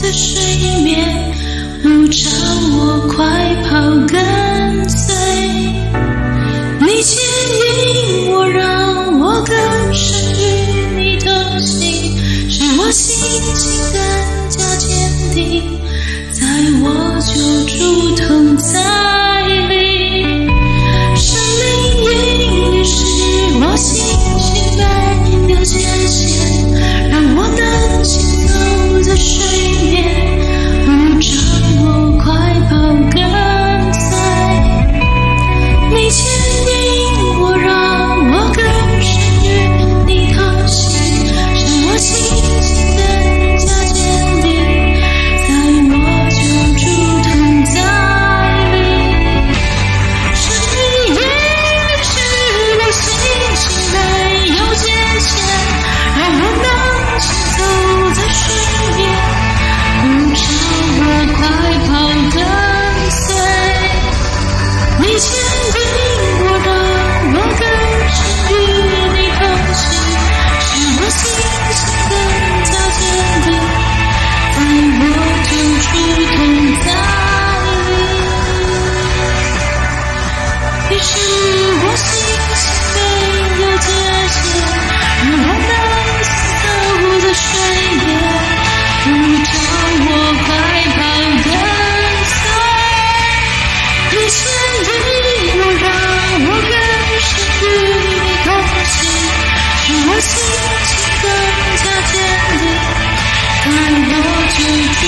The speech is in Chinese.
在水面，不找我。心情更加坚定，但我拒